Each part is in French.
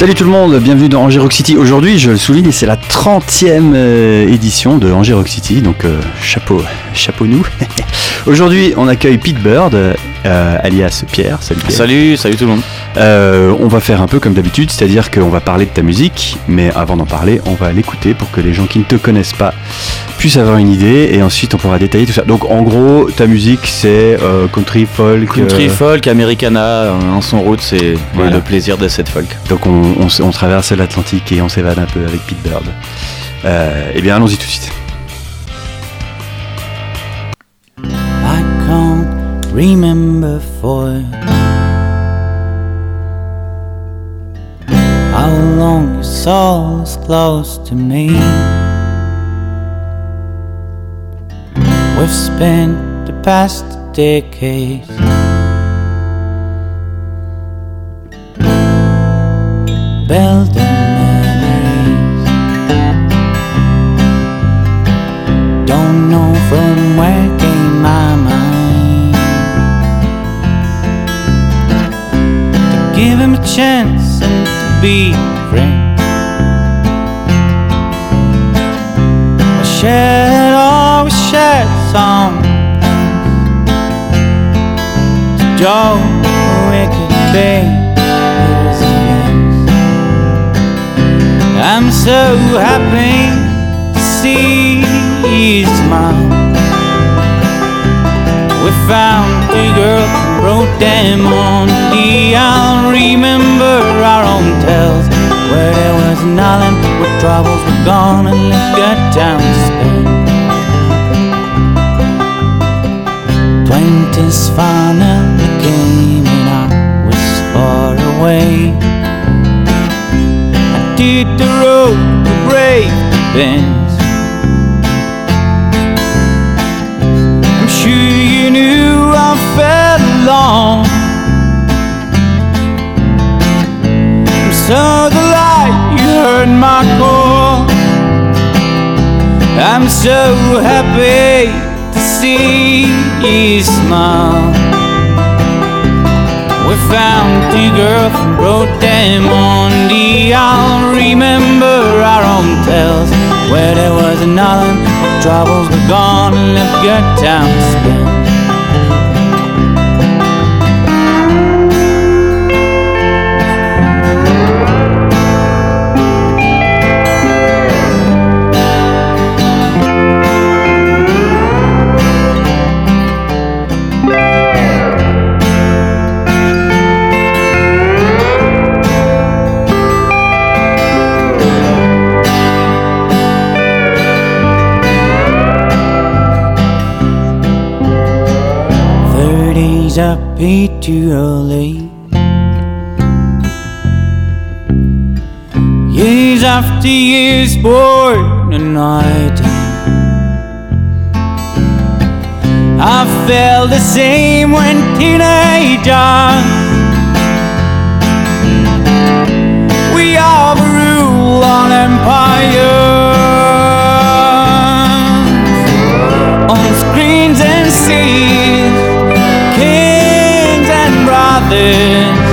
Salut tout le monde, bienvenue dans Angers Rock City. Aujourd'hui, je le souligne, c'est la 30e euh, édition de Angers City, donc euh, chapeau, chapeau nous. Aujourd'hui, on accueille Pete Bird, euh, alias Pierre. Salut Pierre. Salut, salut tout le monde. Euh, on va faire un peu comme d'habitude, c'est-à-dire qu'on va parler de ta musique, mais avant d'en parler, on va l'écouter pour que les gens qui ne te connaissent pas puissent avoir une idée, et ensuite on pourra détailler tout ça. Donc en gros, ta musique c'est euh, country, folk. Country, folk, Americana, en son route, c'est Voilà. le plaisir de cette folk. Donc on, on traverse l'Atlantique et on s'évade un peu avec Pete Bird. Eh bien allons-y tout de suite. Remember for how long your soul is close to me. We've spent the past decades chance and to be friends. friend. We shared all we shared some to Joe we could be. I'm so happy to see you smile. We found two girls wrote them on. The I'll remember our own tales Where there was an island where troubles were gone and a good time to spend Twenties finally came and I was far away. I did the road to brave bends I'm sure you knew I felt And so the light you heard my call. I'm so happy to see you smile. We found girls and wrote them on the I'll remember our own tales Where there was island troubles were gone and left good time to be too early. Years after years born and night. I felt the same when teenager We all rule on empires. On screens and seas brothers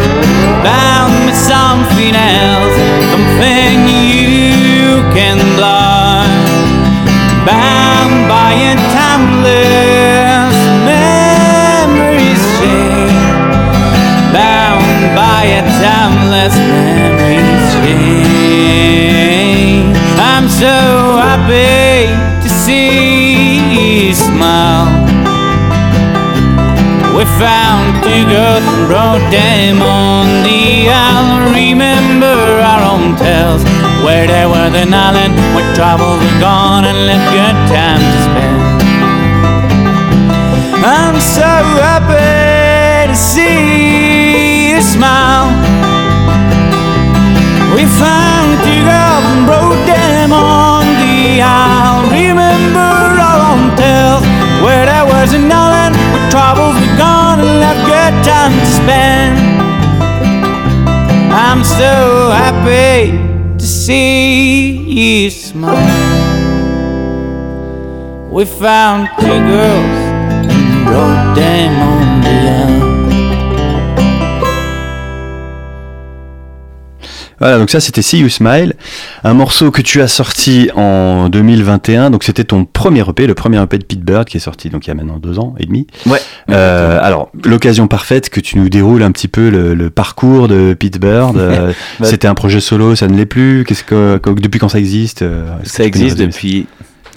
Bound with something else Something you can blind. Bound by a timeless memories chain. Bound by a timeless memories chain. I'm so happy to see you smile. We found the girl from Rotterdam on the island. Remember our hotels where there was an island where troubles were gone and left good times to spend. I'm so happy to see you smile. We found the girl from Rotterdam on the isle. Remember our hotels where there was an island where troubles were gone time. I'm so happy to see you smile. We found two girls and wrote them on the island. Voilà, donc ça c'était See You Smile, un morceau que tu as sorti en 2021, donc c'était ton premier EP, le premier EP de Pete Bird qui est sorti donc il y a maintenant deux ans et demi. Ouais. Euh, alors, l'occasion parfaite que tu nous déroules un petit peu le, le parcours de Pete Bird. euh, Bah, c'était un projet solo, ça ne l'est plus? Qu'est-ce que, que- depuis quand ça existe euh, Ça existe depuis,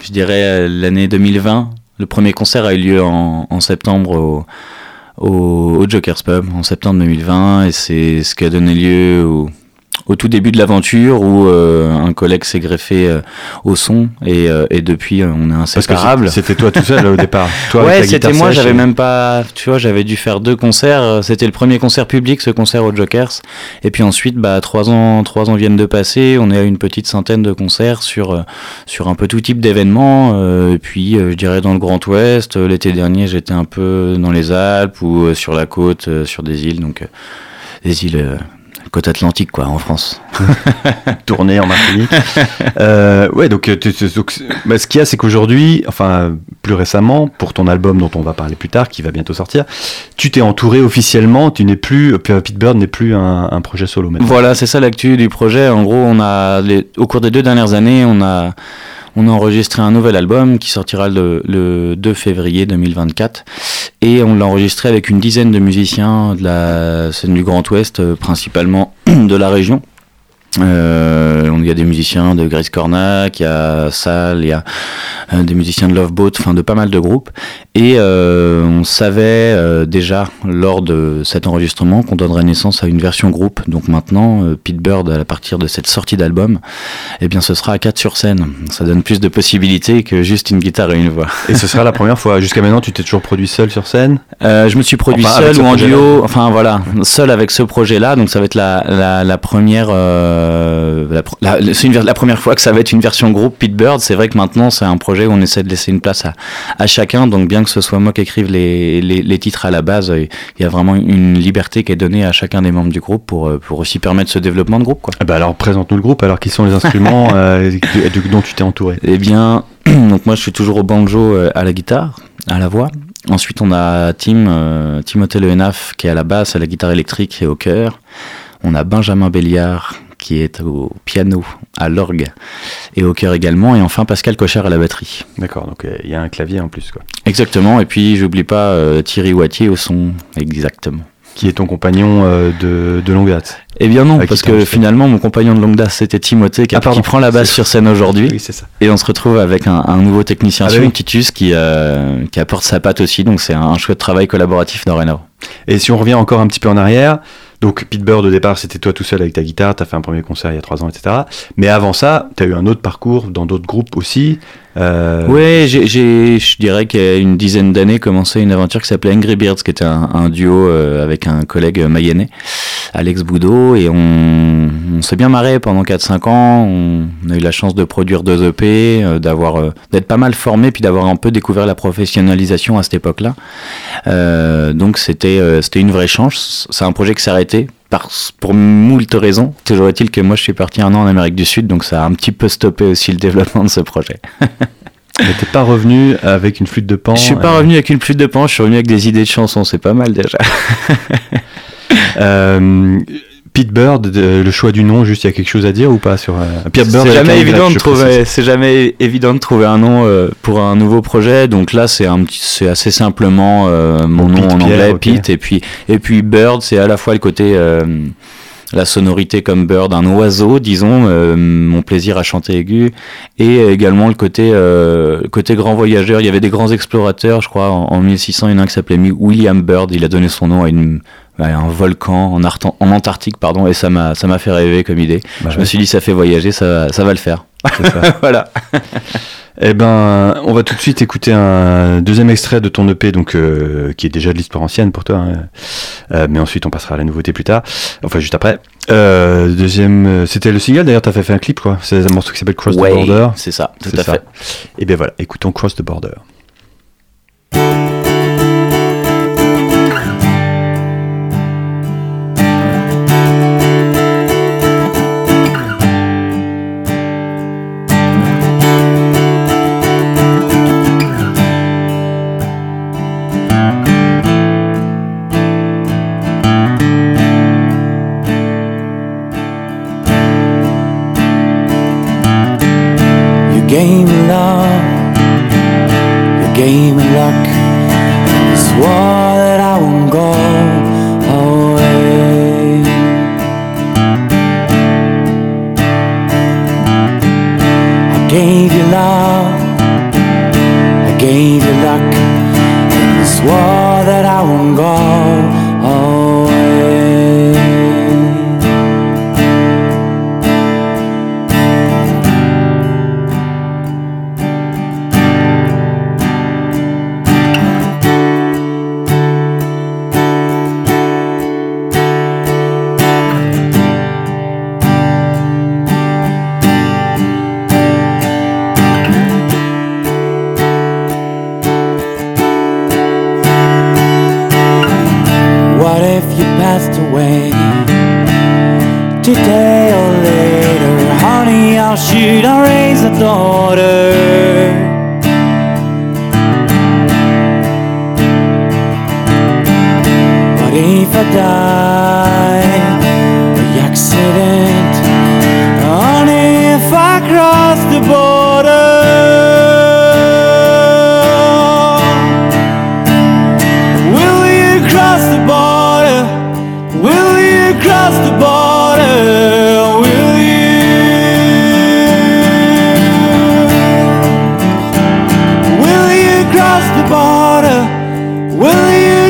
je dirais, euh, l'année 2020. Le premier concert a eu lieu en, en septembre au, au, au Joker's Pub, en septembre 2020, et c'est ce qui a donné lieu au, au tout début de l'aventure où euh, un collègue s'est greffé euh, au son, et, euh, et depuis, euh, on est c'est- c'était toi tout seul au départ. Toi Ouais, ta c'était moi, j'avais et- même pas, tu vois, j'avais dû faire deux concerts. euh, C'était le premier concert public, ce concert au Jokers. Et puis ensuite, bah, trois ans, trois ans viennent de passer. On est à une petite centaine de concerts sur, euh, sur un peu tout type d'événements. euh, et puis, euh, je dirais dans le Grand Ouest. L'été dernier, j'étais un peu dans les Alpes ou euh, sur la côte, euh, sur des îles, donc, euh, des îles, euh, côte atlantique, quoi, en France. tourné en Martinique. euh, ouais, donc, euh, donc, bah, ce qu'il y a, c'est qu'aujourd'hui, enfin plus récemment, pour ton album dont on va parler plus tard, qui va bientôt sortir, tu t'es entouré officiellement. Tu n'es plus, euh, Pete Bird n'est plus un, un projet solo maintenant. Voilà, c'est ça l'actu du projet. En gros, on a, les- au cours des deux dernières années, on a, on a enregistré un nouvel album qui sortira le, le 2 février 2024. Et on l'a enregistré avec une dizaine de musiciens de la scène du Grand Ouest, euh, principalement de la région. Euh, il y a des musiciens de Grace Cornac, il y a Sal, il y a euh, des musiciens de Loveboat, enfin de pas mal de groupes. Et euh, on savait euh, déjà lors de cet enregistrement qu'on donnerait naissance à une version groupe. Donc maintenant, Pete Bird, à partir de cette sortie d'album, eh bien ce sera à 4 sur scène. Ça donne plus de possibilités que juste une guitare et une voix. Et ce sera la première fois. Jusqu'à maintenant, tu t'es toujours produit seul sur scène? Euh, je me suis produit Enfin, seul ou en duo, enfin voilà, seul avec ce projet-là. Donc ça va être la, la, la première, euh, la, la- c'est la première fois que ça va être une version groupe Pete Bird. C'est vrai que maintenant c'est un projet où on essaie de laisser une place à, à chacun. Donc bien que ce soit moi qui écrive les, les, les titres à la base, euh, il y a vraiment une liberté qui est donnée à chacun des membres du groupe pour, euh, pour aussi permettre ce développement de groupe. Quoi. Ah bah alors, présente-nous le groupe. Alors, qui sont les instruments euh, dont tu t'es entouré? Eh bien, donc moi je suis toujours au banjo euh, à la guitare, à la voix. Ensuite on a Tim, euh, Timothée Lehenaf qui est à la basse, à la guitare électrique et au chœur. On a Benjamin Béliard qui est au piano, à l'orgue et au chœur également. Et enfin Pascal Cochard à la batterie. D'accord. Donc, euh, il y a un clavier en plus, quoi. Exactement. Et puis j'oublie pas euh, Thierry Wattier au son. Exactement. Qui est ton compagnon euh, de, de longue date. Eh bien non, parce que finalement mon compagnon de longue date c'était Timothée qui, Ah, qui prend la basse sur scène aujourd'hui. Oui, c'est ça. Et on se retrouve avec un, un nouveau technicien Ah bah oui. Titus, qui, euh, qui apporte sa patte aussi. Donc c'est un, un chouette travail collaboratif dorénavant. Et si on revient encore un petit peu en arrière, donc Pete Bird au départ c'était toi tout seul avec ta guitare, t'as fait un premier concert il y a trois ans, etc. Mais avant ça, t'as eu un autre parcours dans d'autres groupes aussi. Euh, Ouais, je dirais qu'il y a une dizaine d'années commencé une aventure qui s'appelait Angry Birds, qui était un, duo euh, avec un collègue mayennais, Alex Boudot, et on, s'est bien marré pendant 4-5 ans. On, a eu la chance de produire deux EP, euh, d'avoir, euh, d'être pas mal formé, puis d'avoir un peu découvert la professionnalisation à cette époque-là. Donc c'était, c'était une vraie chance. C'est un projet qui s'est arrêté. Par, pour moult raisons. Toujours est-il que moi je suis parti un an en Amérique du Sud, donc ça a un petit peu stoppé aussi le développement de ce projet. Mais t'es pas revenu avec une flûte de pan. Je suis pas euh, revenu avec une flûte de pan, je suis revenu avec des idées de chansons, c'est pas mal déjà. euh, Pete Bird, de- le choix du nom, juste il y a quelque chose à dire ou pas sur euh, Pete Bird C'est jamais évident de trouver, c'est jamais évident de trouver un nom euh, pour un nouveau projet. Donc là, c'est un petit, c'est assez simplement euh, mon nom en anglais. Pete, et puis et puis Bird, c'est à la fois le côté euh, la sonorité comme Bird, un oiseau, disons, euh, mon plaisir à chanter aigu, et également le côté euh, grand voyageur. Il y avait des grands explorateurs, je crois, en, en 1600, il y en a un qui s'appelait William Bird. Il a donné son nom à une un volcan en, Artan- en Antarctique, pardon, et ça m'a ça m'a fait rêver comme idée. Bah je ouais, me suis dit, ça fait voyager, ça, ça va le faire. ça. voilà. Eh ben, on va tout de suite écouter un deuxième extrait de ton EP, donc euh, qui est déjà de l'histoire ancienne pour toi, hein. Euh, mais ensuite on passera à la nouveauté plus tard, enfin juste après. Euh, deuxième, c'était le single d'ailleurs, t'as fait, fait un clip quoi. C'est un morceau qui s'appelle Cross the Border. c'est ça, tout C'est à ça. fait. Et bien voilà, écoutons Cross the Border.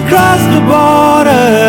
Will you cross the border?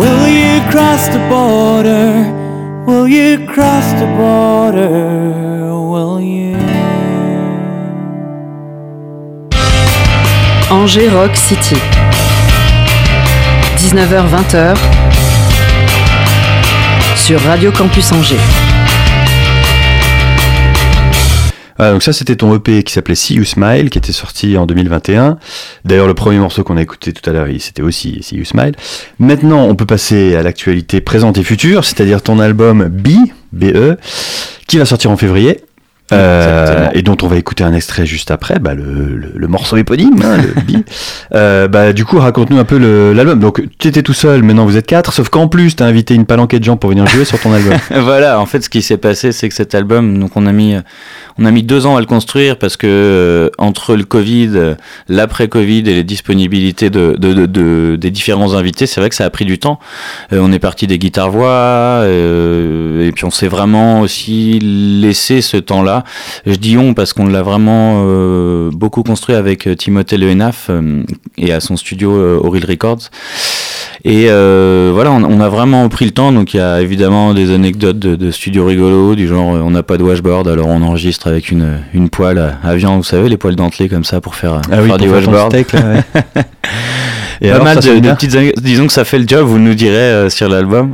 Will you cross the border? Will you cross the border? Will you? Angers Rock City. 19h-20h sur Radio Campus Angers. Ah, donc ça c'était ton EP qui s'appelait See You Smile qui était sorti en 2021. D'ailleurs le premier morceau qu'on a écouté tout à l'heure c'était aussi See You Smile. Maintenant on peut passer à l'actualité présente et future, c'est-à-dire ton album B, BE, qui va sortir en février. Euh, et dont on va écouter un extrait juste après, bah, le, le- le morceau éponyme, hein, le. Euh, bah, du coup, raconte-nous un peu l'album. Donc, tu étais tout seul, maintenant vous êtes quatre, sauf qu'en plus, tu as invité une palanquée de gens pour venir jouer sur ton album. voilà, en fait, ce qui s'est passé, c'est que cet album, donc on a mis, on a mis deux ans à le construire parce que euh, entre le Covid, euh, l'après-Covid et les disponibilités de, de, de- de- des différents invités, c'est vrai que ça a pris du temps. Euh, on est parti des guitares voix euh, et puis on s'est vraiment aussi laissé ce temps-là. Je dis on parce qu'on l'a vraiment euh, beaucoup construit avec euh, Timothée Lehenaf euh, et à son studio Auril Records. Et voilà, on, on a vraiment pris le temps. Donc il y a évidemment des anecdotes de, de studio rigolo, du genre on n'a pas de washboard, alors on enregistre avec une, une poêle à, à viande, vous savez, les poêles dentelées comme ça pour faire, Ah oui, faire pour du faire ton washboard. steak, là, ouais. Et Pas alors, mal ça de, petites disons que ça fait le job, vous nous direz euh, sur l'album.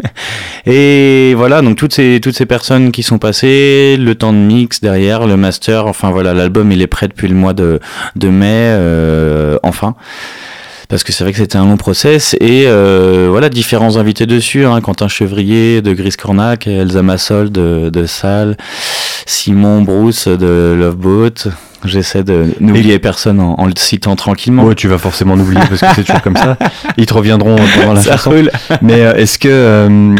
et voilà, donc toutes ces toutes ces personnes qui sont passées, le temps de mix derrière, le master, enfin voilà, l'album il est prêt depuis le mois de de mai, euh, enfin. Parce que c'est vrai que c'était un long process et euh, voilà différents invités dessus, hein, Quentin Chevrier de Gris Cornac, Elsa Massol de, de Salle, Simon Bruce de Loveboat. J'essaie de n'oublier personne en, en le citant tranquillement. Ouais, tu vas forcément l'oublier parce que c'est toujours comme ça. Ils te reviendront pendant la Ça chanson. roule. Mais euh, est-ce que euh,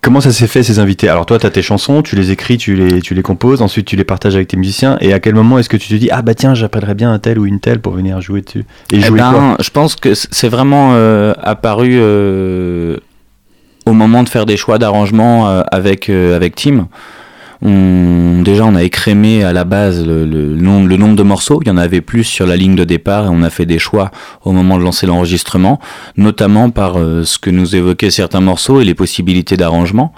comment ça s'est fait ces invités? Alors toi, tu as tes chansons, tu les écris, tu les tu les composes, ensuite tu les partages avec tes musiciens. Et à quel moment est-ce que tu te dis ah bah tiens, j'appellerais bien un tel ou une telle pour venir jouer dessus et Eh jouer quoi? ben, je pense que c'est vraiment euh, apparu au moment de faire des choix d'arrangement avec avec Tim. On, déjà on a écrémé à la base le, le, le nombre de morceaux. Il y en avait plus sur la ligne de départ et on a fait des choix au moment de lancer l'enregistrement, notamment par euh, ce que nous évoquaient certains morceaux et les possibilités d'arrangement.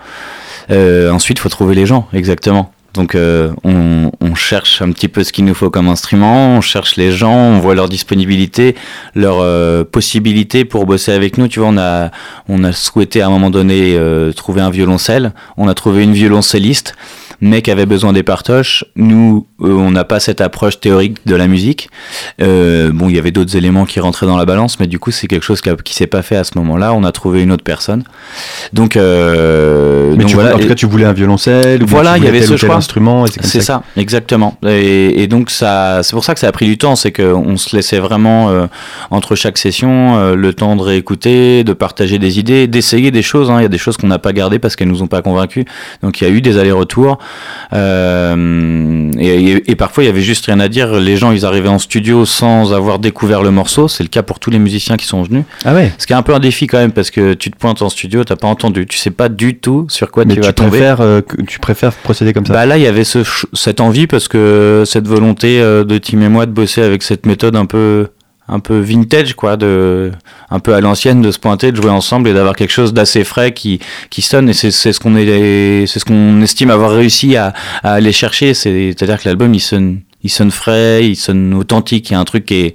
Euh, ensuite, il faut trouver les gens, exactement. Donc euh, on, on, cherche un petit peu ce qu'il nous faut comme instrument, on cherche les gens, on voit leur disponibilité, leurs euh, possibilités pour bosser avec nous. Tu vois, on a, on a souhaité à un moment donné euh, trouver un violoncelle, on a trouvé une violoncelliste mais qui avait besoin des partoches. Nous, euh, on n'a pas cette approche théorique de la musique. Euh, bon, il y avait d'autres éléments qui rentraient dans la balance, mais du coup, c'est quelque chose qui, qui s'est pas fait à ce moment-là. On a trouvé une autre personne. Donc, euh, mais voilà. en tout cas, tu voulais un violoncelle ou voilà, il y avait tel ce choix. instrument. C'est ça. exactement. Et, et donc, ça, c'est pour ça que ça a pris du temps. C'est qu'on se laissait vraiment euh, entre chaque session le temps de réécouter, de partager des idées, d'essayer des choses. Hein. Il y a des choses qu'on n'a pas gardées parce qu'elles nous ont pas convaincus. Donc, il y a eu des allers-retours. Euh, et, et, parfois, il y avait juste rien à dire. Les gens, ils arrivaient en studio sans avoir découvert le morceau. C'est le cas pour tous les musiciens qui sont venus. Ah ouais. Ce qui est un peu un défi quand même parce que tu te pointes en studio, t'as pas entendu, tu sais pas du tout sur quoi Mais tu tu vas tomber. préfères, euh, tu préfères procéder comme ça? Bah là, il y avait ce, cette envie parce que cette volonté euh, de Tim et moi de bosser avec cette méthode un peu un peu vintage quoi de un peu à l'ancienne de se pointer de jouer ensemble et d'avoir quelque chose d'assez frais qui qui sonne. Et c'est c'est ce qu'on est c'est ce qu'on estime avoir réussi à, à aller chercher. C'est à dire que l'album il sonne il sonne frais il sonne authentique. Il y a un truc qui est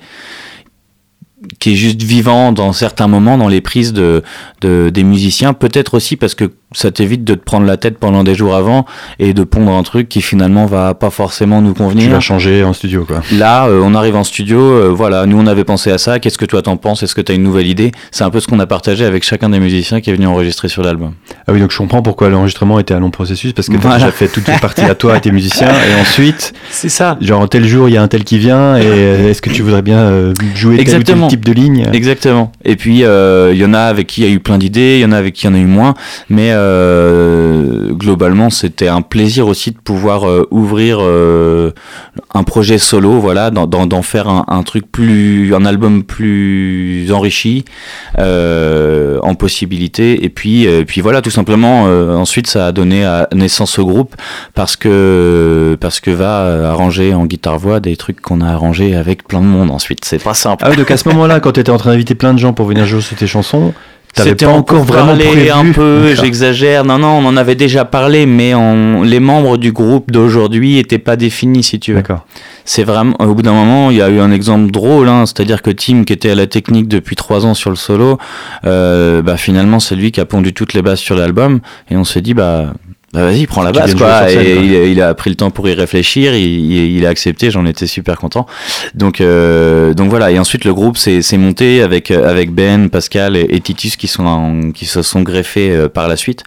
qui est juste vivant dans certains moments dans les prises de, de des musiciens. Peut-être aussi parce que ça t'évite de te prendre la tête pendant des jours avant et de pondre un truc qui finalement va pas forcément nous Tu convenir vas changer en studio quoi. Là, euh, on arrive en studio, euh, voilà, nous on avait pensé à ça, qu'est-ce que toi t'en penses? Est-ce que t'as une nouvelle idée? C'est un peu ce qu'on a partagé avec chacun des musiciens qui est venu enregistrer sur l'album. Ah oui, donc je comprends pourquoi l'enregistrement était un long processus parce que tu Voilà. déjà fait toute cette partie à toi et tes musiciens et ensuite, C'est ça genre tel jour il y a un tel qui vient et euh, est-ce que tu voudrais bien euh, jouer tel ou Exactement. tel type de ligne? Exactement. Et puis euh, il y en a avec qui il y a eu plein d'idées, il y en a avec qui il y en a eu moins, mais euh, globalement c'était un plaisir aussi de pouvoir euh, ouvrir euh, un projet solo, voilà, d'en- faire un, truc plus, un album plus enrichi en possibilités. Et puis, puis voilà, tout simplement. ensuite, ça a donné naissance au groupe parce que parce que va arranger en guitare voix des trucs qu'on a arrangés avec plein de monde. Ensuite, c'est pas simple. Ah donc à ce moment-là, quand tu étais en train d'inviter plein de gens pour venir jouer sur tes chansons, C'était encore vraiment prévu un peu, j'exagère. Non, non, on en avait déjà parlé, mais on, les membres du groupe d'aujourd'hui étaient pas définis, si tu veux. D'accord. C'est vraiment, au bout d'un moment, il y a eu un exemple drôle, hein, c'est-à-dire que Tim, qui était à la technique depuis trois ans sur le solo, euh, bah finalement c'est lui qui a pondu toutes les bases sur l'album, et on s'est dit bah. Bah vas-y, prends la jouer quoi. scène, et il, a- il a pris le temps pour y réfléchir, il, il- a accepté, j'en étais super content. Donc euh, donc voilà. Et ensuite le groupe s'est monté avec euh, avec Ben, Pascal et, et Titus qui sont en- qui se sont greffés euh, par la suite.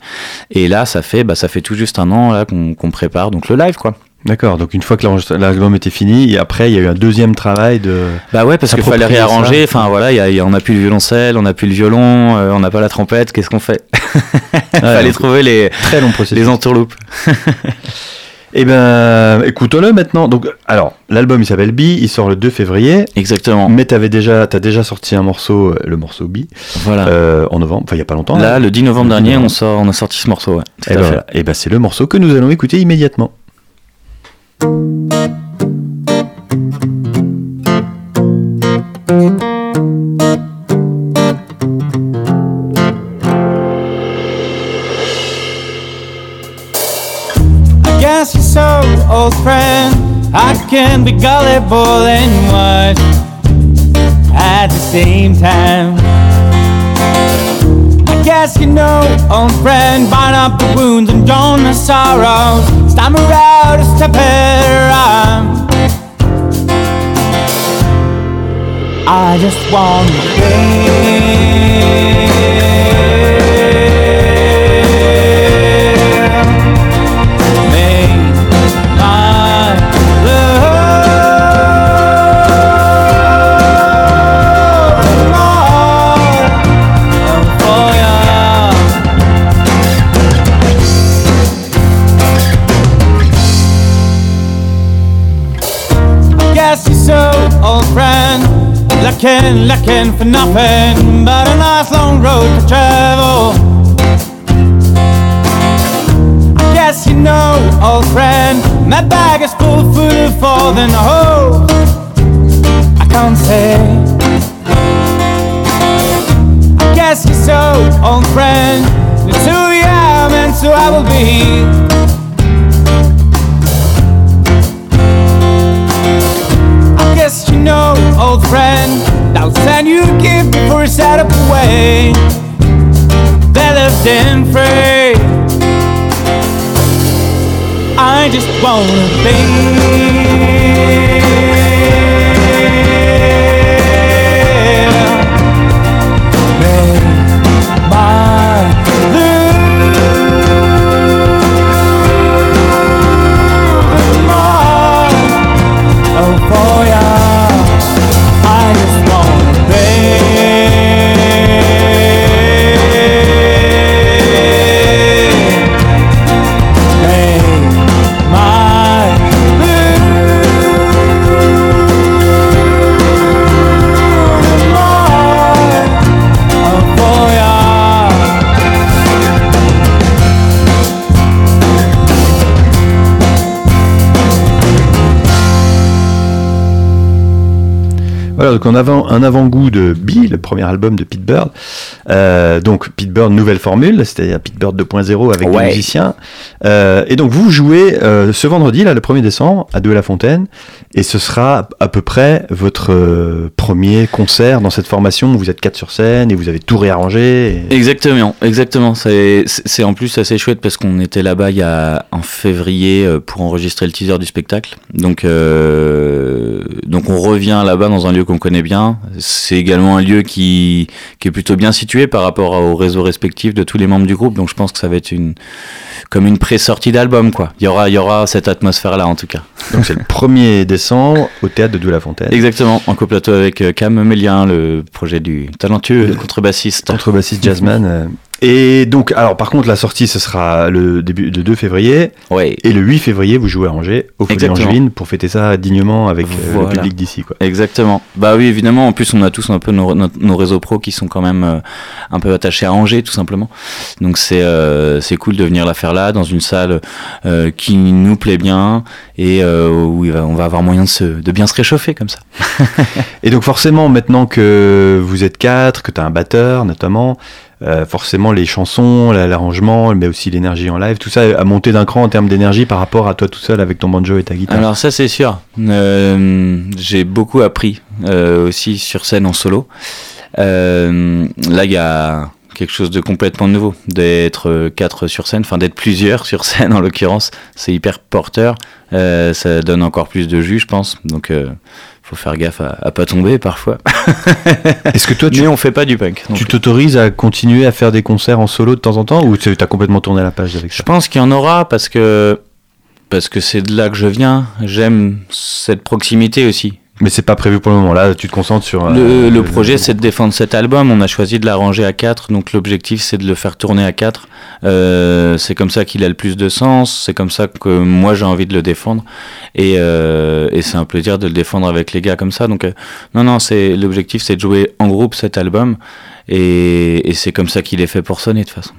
Et là ça fait bah ça fait tout juste un an là qu'on qu'on prépare donc le live quoi. D'accord, donc une fois que l'album était fini, et après il y a eu un deuxième travail de. Bah ouais, parce qu'il fallait réarranger. Enfin voilà, il y a- il y a- on n'a plus le violoncelle, on n'a plus le violon, euh, on n'a pas la trompette. Qu'est-ce qu'on fait? Fallait donc, trouver les, Très long processus. les entourloupes. Eh ben, écoutons-le maintenant. Donc, alors, l'album il s'appelle B, il sort le 2 février. Exactement. Mais t'avais déjà, t'as déjà sorti un morceau, euh, le morceau B, Voilà. euh, en novembre. Enfin, il y a pas longtemps. Là, le 10 novembre Le 10 dernier, novembre. on sort, on a sorti ce morceau. Ouais. Tout Et à ben, fait. voilà. Eh ben, c'est le morceau que nous allons écouter immédiatement. I guess you're so old friend. I can be gullible and wise at the same time. I you know, old friend, bind up the wounds and drown the sorrows. Stammer out a step around. I just want to feel. Looking, looking for nothing but a nice long road to travel. I guess you know, old friend. My bag is full of food for the whole. I can't say. I guess you're so old friend. The two you am and so I will be. I guess you know, old friend, sign you give before it's out of the way. That left free. I just wanna be. Voilà, donc on avant un avant-goût de Bee, le premier album de Pete Bird. Euh, donc Pete Bird, nouvelle formule, c'est-à-dire Pete Bird 2.0 avec des Ouais. musiciens. Euh, et donc vous jouez euh, ce vendredi, là, le 1er décembre, à Deux-la-Fontaine, et ce sera à peu près votre premier concert dans cette formation. où Vous êtes quatre sur scène et vous avez tout réarrangé. et- Exactement, exactement. C'est en plus assez chouette parce qu'on était là-bas il y a en février pour enregistrer le teaser du spectacle. Donc, donc on revient là-bas dans un lieu qu'on connaît bien. C'est également un lieu qui, qui est plutôt bien situé par rapport au réseau respectif de tous les membres du groupe. Donc je pense que ça va être une comme une pré-sortie d'album quoi. Il y aura il y aura cette atmosphère là en tout cas. Donc c'est le 1er décembre au théâtre de Deux-la-Fontaine. Exactement. En coplateau avec euh, Cam Mélien, le projet du talentueux contrebassiste. Contrebassiste jazzman. Et donc, alors par contre, la sortie, ce sera le début de 2 février. Ouais. Et le 8 février, vous jouez à Angers, au Folie. Angevine, pour fêter ça dignement avec euh, Voilà. le public d'ici. quoi. Exactement. Bah oui, évidemment. En plus, on a tous un peu nos, nos, nos réseaux pro qui sont quand même euh, un peu attachés à Angers, tout simplement. Donc c'est euh, c'est cool de venir la faire là, dans une salle euh, qui nous plaît bien et euh, où on va avoir moyen de, se, de bien se réchauffer comme ça. Et donc forcément, maintenant que vous êtes quatre, que tu as un batteur notamment, euh, forcément les chansons, la- l'arrangement, mais aussi l'énergie en live, tout ça a monté d'un cran en termes d'énergie par rapport à toi tout seul avec ton banjo et ta guitare. Alors ça c'est sûr. Euh, J'ai beaucoup appris euh, aussi sur scène en solo. Là il y a quelque chose de complètement nouveau, d'être quatre sur scène, enfin d'être plusieurs sur scène en l'occurrence, c'est hyper porteur, ça donne encore plus de jus je pense, donc faut faire gaffe à, à pas tomber parfois. Est-ce que toi tu Mais on fait pas du punk. tu t'autorises à continuer à faire des concerts en solo de temps en temps ou tu as complètement tourné la page avec Je ça? pense qu'il y en aura parce que parce que c'est de là que je viens. J'aime cette proximité aussi. Mais c'est pas prévu pour le moment. Là, tu te concentres sur. Le, euh, le projet, c'est de défendre cet album. On a choisi de l'arranger à 4, donc l'objectif, c'est de le faire tourner à 4. Euh, c'est comme ça qu'il a le plus de sens. C'est comme ça que moi, j'ai envie de le défendre. Et, euh, et c'est un plaisir de le défendre avec les gars comme ça. Donc, non, non, c'est l'objectif, c'est de jouer en groupe cet album. Et, et c'est comme ça qu'il est fait pour sonner de toute façon.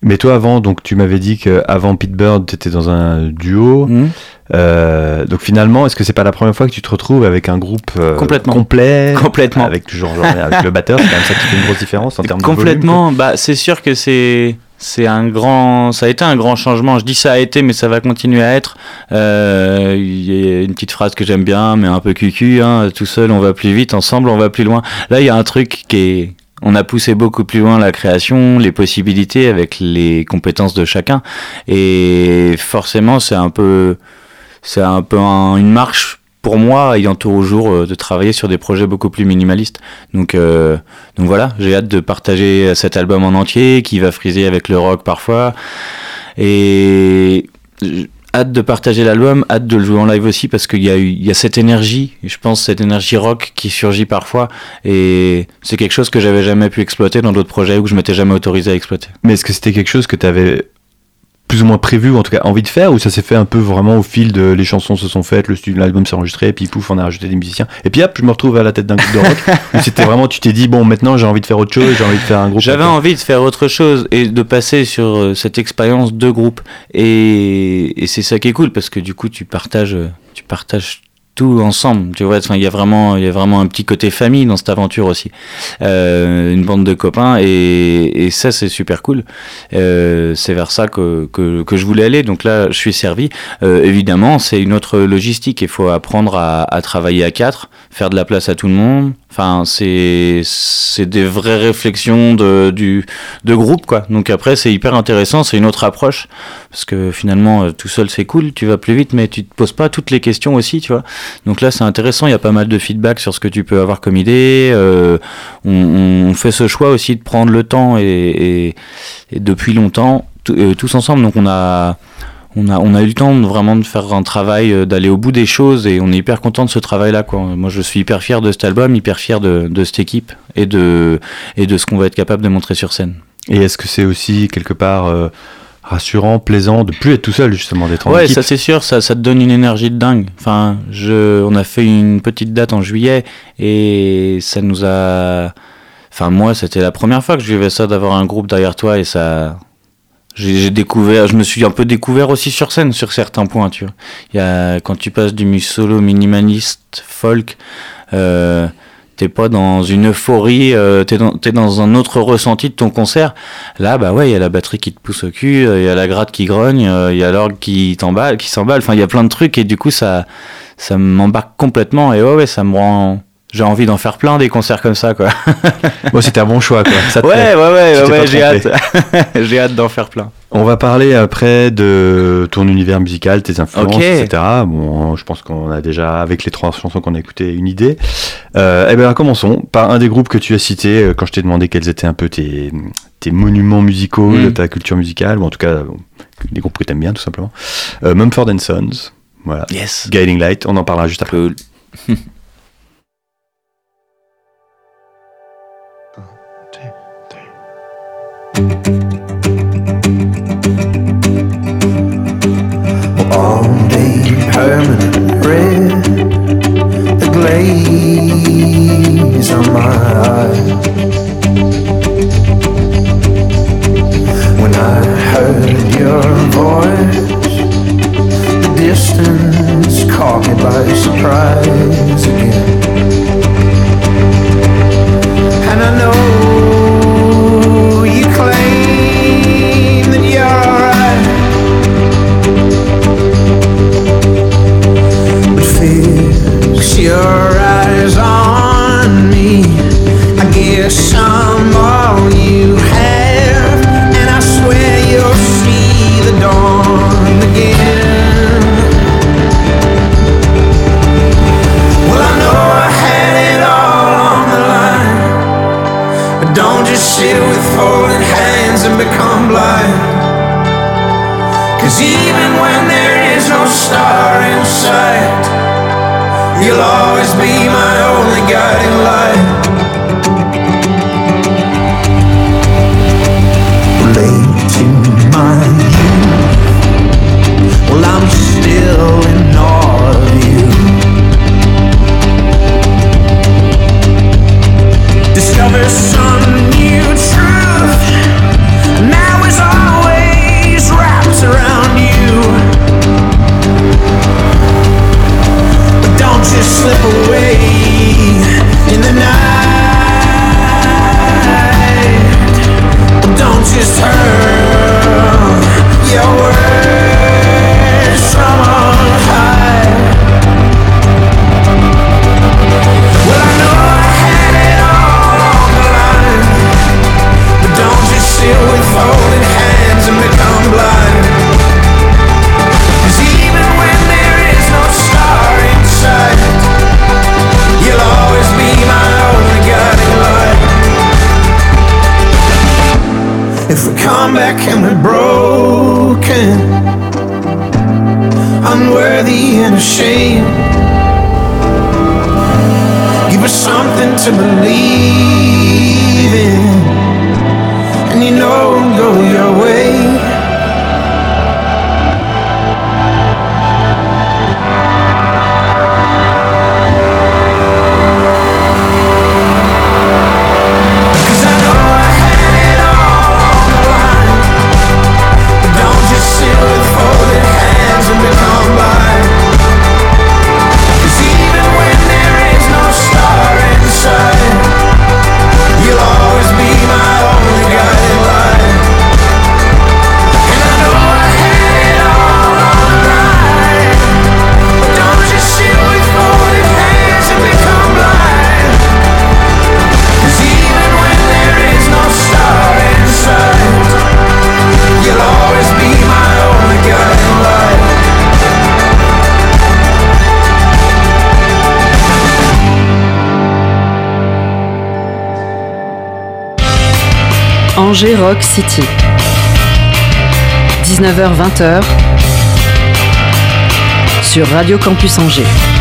Mais toi, avant, donc tu m'avais dit qu'avant Pete Bird, tu étais dans un duo. Mhm. Euh, donc finalement, est-ce que c'est pas la première fois que tu te retrouves avec un groupe euh, Complètement. complet Complètement. Avec toujours avec le batteur, c'est quand même ça qui fait une grosse différence en termes de volume, Complètement. bah, c'est sûr que c'est c'est un grand, ça a été un grand changement. Je dis ça a été, mais ça va continuer à être. Euh, Il y a une petite phrase que j'aime bien, mais un peu cucu. Hein, tout seul, on va plus vite. Ensemble, on va plus loin. Là, il y a un truc qui est on a poussé beaucoup plus loin la création, les possibilités avec les compétences de chacun. Et forcément, c'est un peu, c'est un peu un- une marche pour moi, ayant toujours euh, de travailler sur des projets beaucoup plus minimalistes. Donc, euh, donc voilà, j'ai hâte de partager cet album en entier, qui va friser avec le rock parfois. Et hâte de partager l'album, hâte de le jouer en live aussi, parce qu'il y a, eu, il y a cette énergie, je pense cette énergie rock qui surgit parfois. Et c'est quelque chose que j'avais jamais pu exploiter dans d'autres projets ou que je m'étais jamais autorisé à exploiter. Mais est-ce que c'était quelque chose que tu avais plus ou moins prévu, ou en tout cas envie de faire, ou ça s'est fait un peu vraiment au fil de les chansons se sont faites, le studio, l'album s'est enregistré, et puis pouf, on a rajouté des musiciens, et puis hop, je me retrouve à la tête d'un groupe de rock. C'était vraiment, tu t'es dit bon, maintenant j'ai envie de faire autre chose, j'ai envie de faire un groupe. J'avais envie de faire autre chose et de passer sur euh, cette expérience de groupe. Et, et c'est ça qui est cool parce que du coup, tu partages, tu partages tout ensemble. Tu vois, il y a vraiment, il y a vraiment un petit côté famille dans cette aventure aussi. Euh, une bande de copains et, ça, c'est super cool. Euh, c'est vers ça que, que, je voulais aller. Donc là, je suis servi. Euh, évidemment, c'est une autre logistique. Il faut apprendre à, à travailler à quatre, faire de la place à tout le monde. Enfin, c'est c'est des vraies réflexions de du de groupe quoi. Donc après, c'est hyper intéressant. C'est une autre approche parce que finalement, tout seul c'est cool. Tu vas plus vite, mais tu te poses pas toutes les questions aussi, tu vois. Donc là, c'est intéressant. Il y a pas mal de feedback sur ce que tu peux avoir comme idée. Euh, on, fait ce choix aussi de prendre le temps et, depuis longtemps, euh, tous ensemble. Donc on a on a, on a eu le temps vraiment de faire un travail, euh, d'aller au bout des choses et on est hyper content de ce travail-là. Moi, je suis hyper fier de cet album, hyper fier de, cette équipe et de, et de ce qu'on va être capable de montrer sur scène. Et est-ce que c'est aussi quelque part rassurant, plaisant de plus être tout seul justement, d'être en Ouais, équipe ça c'est sûr, ça, ça te donne une énergie de dingue. Enfin, je, on a fait une petite date en juillet et ça nous a. Enfin, moi, c'était la première fois que je vivais ça d'avoir un groupe derrière toi et ça. J'ai découvert, je me suis un peu découvert aussi sur scène sur certains points, tu vois. Il y a, quand tu passes du solo minimaliste, folk, euh, t'es pas dans une euphorie, euh, t'es dans, dans un autre ressenti de ton concert. Là, bah ouais, il y a la batterie qui te pousse au cul, euh, il y a la gratte qui grogne, euh, il y a l'orgue qui t'emballe, qui s'emballe. Enfin, il y a plein de trucs et du coup, ça, ça m'embarque complètement et ouais, ouais, ça me rend. J'ai envie d'en faire plein des concerts comme ça, quoi. Bon, c'était un bon choix quoi. Ça Ouais, ouais, ouais, ouais, j'ai hâte. j'ai hâte d'en faire plein. On va parler après de ton univers musical, tes influences, etc. Bon, je pense qu'on a déjà, avec les trois chansons qu'on a écoutées, une idée. Euh, eh bien, commençons par un des groupes que tu as cité euh, quand je t'ai demandé quels étaient un peu tes, tes monuments musicaux Mm. de ta culture musicale, ou en tout cas bon, des groupes que tu aimes bien, tout simplement. Euh, Mumford and Sons, voilà. Yes. Guiding Light, on en parlera juste après. Cool. all day permanent red the glaze on my eyes. When I heard your voice the distance caught me by surprise again. And I know your eyes on me. I guess I'm all you have, and I swear you'll see the dawn again. Well, I know I had it all on the line, but don't just sit with folded hands and become blind. Cause even when there is no star in sight, you'll always be my only guiding light. Come back and we're broken, unworthy and ashamed. Give us something to believe Angers Rock City. 19h-20h sur Radio Campus Angers.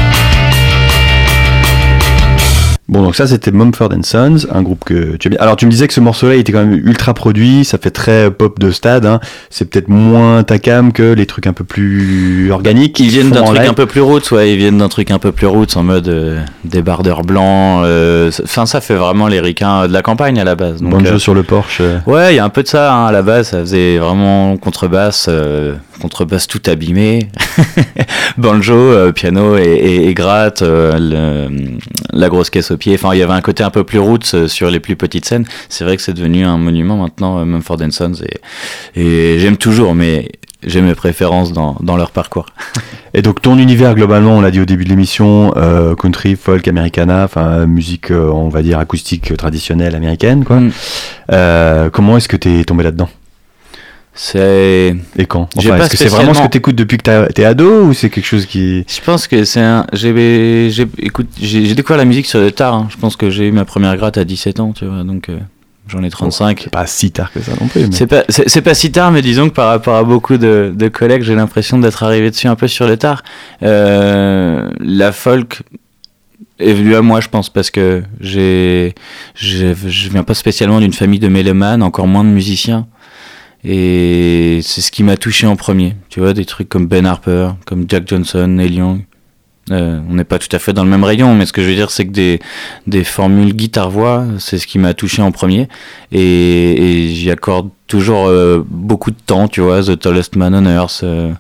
Bon, donc ça c'était Mumford Sons, un groupe que tu as bien. Alors tu me disais que ce morceau-là il était quand même ultra produit, ça fait très pop de stade. Hein. C'est peut-être moins ta cam que les trucs un peu plus organiques. Ils viennent d'un truc live. un peu plus roots, ouais, ils viennent d'un truc un peu plus roots en mode euh, débardeur blanc. euh, ça fait vraiment les ricains de la campagne à la base. Donc, Banjo euh, sur le Porsche. Ouais, il y a un peu de ça hein, à la base. Ça faisait vraiment contrebasse, contrebasse tout abîmé, banjo, piano et, et- et gratte, le- la grosse caisse au pied. Enfin, il y avait un côté un peu plus roots euh, sur les plus petites scènes. C'est vrai que c'est devenu un monument maintenant, euh, Mumford Sons, et, et j'aime toujours, mais j'ai mes préférences dans, dans leur parcours. Et donc ton univers globalement, on l'a dit au début de l'émission, euh, country, folk, americana, enfin musique, euh, on va dire acoustique traditionnelle américaine, quoi. Mm. Euh, comment est-ce que t'es tombé là-dedans? C'est Et quand Enfin, Est-ce que c'est vraiment ce que spécialement- t'écoutes depuis que t'es ado ou c'est quelque chose qui Je pense que c'est un. J'ai découvert la musique sur le tard. hein. Je pense que j'ai eu ma première gratte à 17 ans, tu vois. Donc euh, j'en ai 35. c'est pas si tard que ça non plus mais- C'est pas, pas si tard, mais disons que par rapport à beaucoup de, de collègues, j'ai l'impression d'être arrivé dessus un peu sur le tard. Euh, la folk est venue à moi, je pense, parce que j'ai- je viens pas spécialement d'une famille de mélomanes, encore moins de musiciens. Et c'est ce qui m'a touché en premier. Tu vois, des trucs comme Ben Harper, comme Jack Johnson, Neil Young. Euh, on n'est pas tout à fait dans le même rayon, mais ce que je veux dire, c'est que des, des formules guitare-voix, c'est ce qui m'a touché en premier. Et, et j'y accorde toujours euh, beaucoup de temps, tu vois. The Tallest Man on Earth, euh,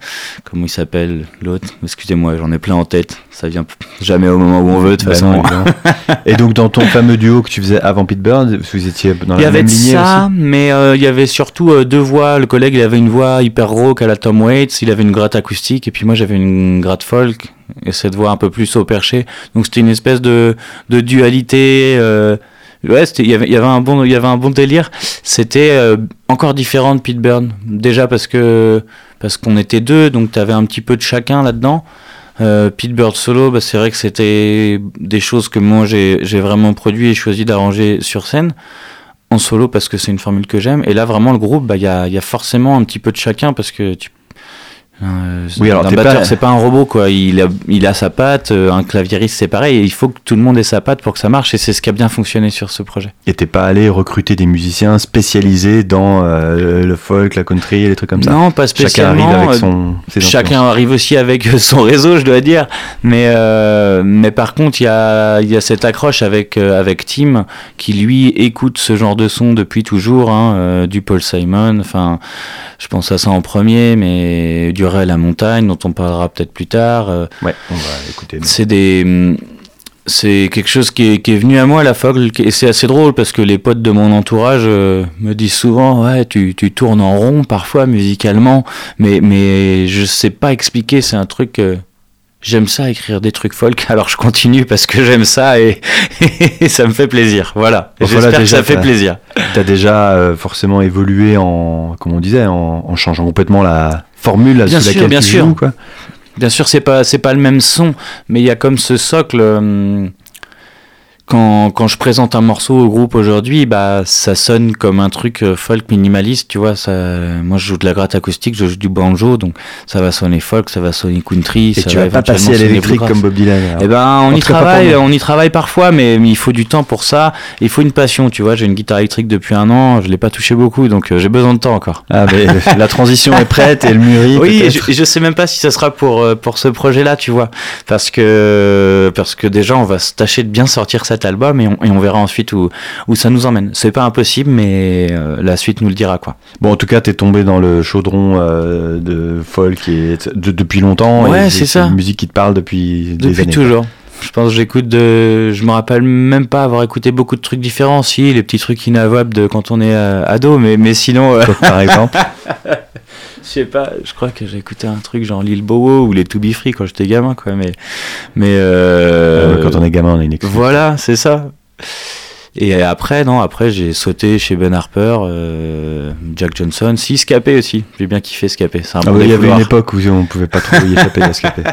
comment il s'appelle l'autre? Excusez-moi, j'en ai plein en tête. Ça vient jamais au moment où on veut, de toute Bah façon. Et donc dans ton fameux duo que tu faisais avant Pete vous étiez dans Il y la avait même de lignée ça, aussi mais euh, il y avait surtout euh, deux voix. Le collègue, il avait une voix hyper rock à la Tom Waits, il avait une gratte acoustique, et puis moi j'avais une gratte folk, et cette voix un peu plus au perché. Donc c'était une espèce de, dualité. euh, ouais, il y avait, un bon, délire. C'était euh, encore différent de Pete Burn. Déjà parce que parce qu'on était deux, donc t'avais un petit peu de chacun là-dedans. Euh, Pete Bird solo, bah, c'est vrai que c'était des choses que moi j'ai vraiment produit et choisi d'arranger sur scène en solo parce que c'est une formule que j'aime. Et là, vraiment, le groupe, bah, il y, a, il y a forcément un petit peu de chacun parce que tu. Euh, Oui, alors un batteur, pas- c'est pas un robot, quoi. Il a, il a sa patte, euh, un claviériste, c'est pareil. Il faut que tout le monde ait sa patte pour que ça marche. Et c'est ce qui a bien fonctionné sur ce projet. Et t'es pas allé recruter des musiciens spécialisés dans euh, le folk, la country les trucs comme ça? Non, pas Chacun spécialement. arrive avec son. ses Chacun arrive aussi avec son réseau, je dois dire. Mais, euh, mais par contre, il y a, y a cette accroche avec, avec Tim, qui lui écoute ce genre de son depuis toujours, hein, du Paul Simon. Enfin, je pense à ça en premier, mais du À la montagne, dont on parlera peut-être plus tard. euh, Ouais, on va écouter. c'est des. hum, C'est quelque chose qui est, qui est venu à moi, la folk, et c'est assez drôle parce que les potes de mon entourage euh, me disent souvent Ouais, tu, tu tournes en rond parfois musicalement, mais, mais je sais pas expliquer, c'est un truc. euh, J'aime ça écrire des trucs folk, alors je continue parce que j'aime ça et, et ça me fait plaisir. Voilà. Bon, J'espère voilà, que ça fait plaisir. T'as déjà euh, forcément évolué en, comme on disait, en, en changeant complètement la formule Bien sous sûr, laquelle bien tu sûr. joues, quoi. Bien sûr, c'est pas c'est pas le même son, mais il y a comme ce socle. hum, quand, quand je présente un morceau au groupe aujourd'hui, bah ça sonne comme un truc euh, folk minimaliste, tu vois. Ça, moi, je joue de la gratte acoustique, je joue du banjo, donc ça va sonner folk, ça va sonner country. Et ça tu va vas pas passer à l'électrique comme Bob Dylan. alors. Eh ben, on y travaille, on y travaille parfois, mais, il faut du temps pour ça. Il faut une passion, tu vois. J'ai une guitare électrique depuis un an, je l'ai pas touché beaucoup, donc euh, j'ai besoin de temps encore. Ah, mais la transition est prête et elle mûrit. Oui, et je, et je sais même pas si ça sera pour euh, pour ce projet-là, tu vois, parce que parce que déjà on va se tâcher de bien sortir cet album et on, et on verra ensuite où où ça nous emmène. C'est pas impossible, mais euh, la suite nous le dira quoi. Bon, en tout cas, t'es tombé dans le chaudron euh, de folk et de- depuis longtemps. Ouais, c'est ça. une musique qui te parle depuis, des Depuis années. toujours. Je pense que j'écoute de. Je me rappelle même pas avoir écouté beaucoup de trucs différents. Si, les petits trucs inavouables de quand on est euh, ado, mais, mais sinon. euh, Toi, par exemple. Je sais pas, je crois que j'ai écouté un truc genre Lil Bowo ou les To Be Free quand j'étais gamin, quoi. Mais. mais euh, Euh, quand on est gamin, on a une excuse. Voilà, c'est ça. Et après, non, après j'ai sauté chez Ben Harper, euh, Jack Johnson, si Scapé aussi. J'ai bien kiffé Scapé. C'est un Ah bon oui, il y avait une époque où on pouvait pas trop y échapper à Scapé.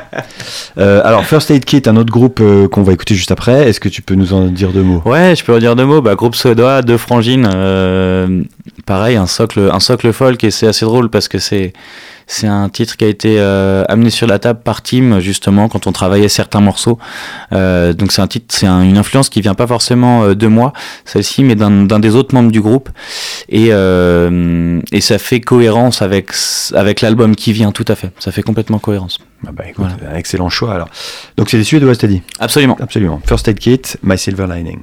Euh, alors, First Aid Kit, un autre groupe euh, qu'on va écouter juste après. Est-ce que tu peux nous en dire deux mots? Ouais, je peux en dire deux mots. Bah, groupe suédois, deux frangines, pareil, un socle, un socle folk et c'est assez drôle parce que c'est c'est un titre qui a été euh, amené sur la table par Tim justement quand on travaillait certains morceaux. Euh, donc c'est un titre, c'est un- une influence qui vient pas forcément euh, de moi, celle-ci, mais d'un d'un des autres membres du groupe. Et euh, et ça fait cohérence avec avec l'album qui vient, tout à fait. Ça fait complètement cohérence. Ah bah, écoute, un excellent choix alors. Donc c'est des Suédois, t'as dit Absolument. Absolument. First Aid Kit, My Silver Lining.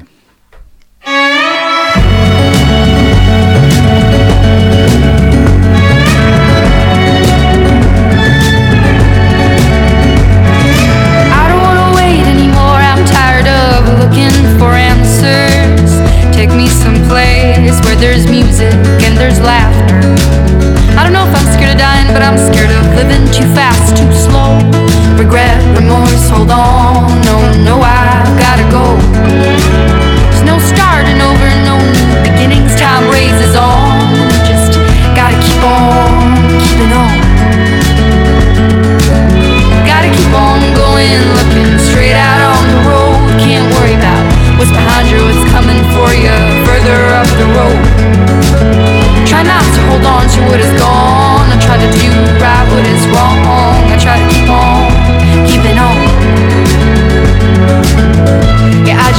Answers. Take me someplace where there's music and there's laughter. I don't know if I'm scared of dying, but I'm scared of living too fast, too slow. Regret, remorse, hold on. No, no, I've gotta go. There's no starting over, no new beginnings. Time raises on. What's behind you, what's coming for you further up the road. Try not to hold on to what is gone. I try to do right what is wrong. I try to keep on keeping on. Yeah, I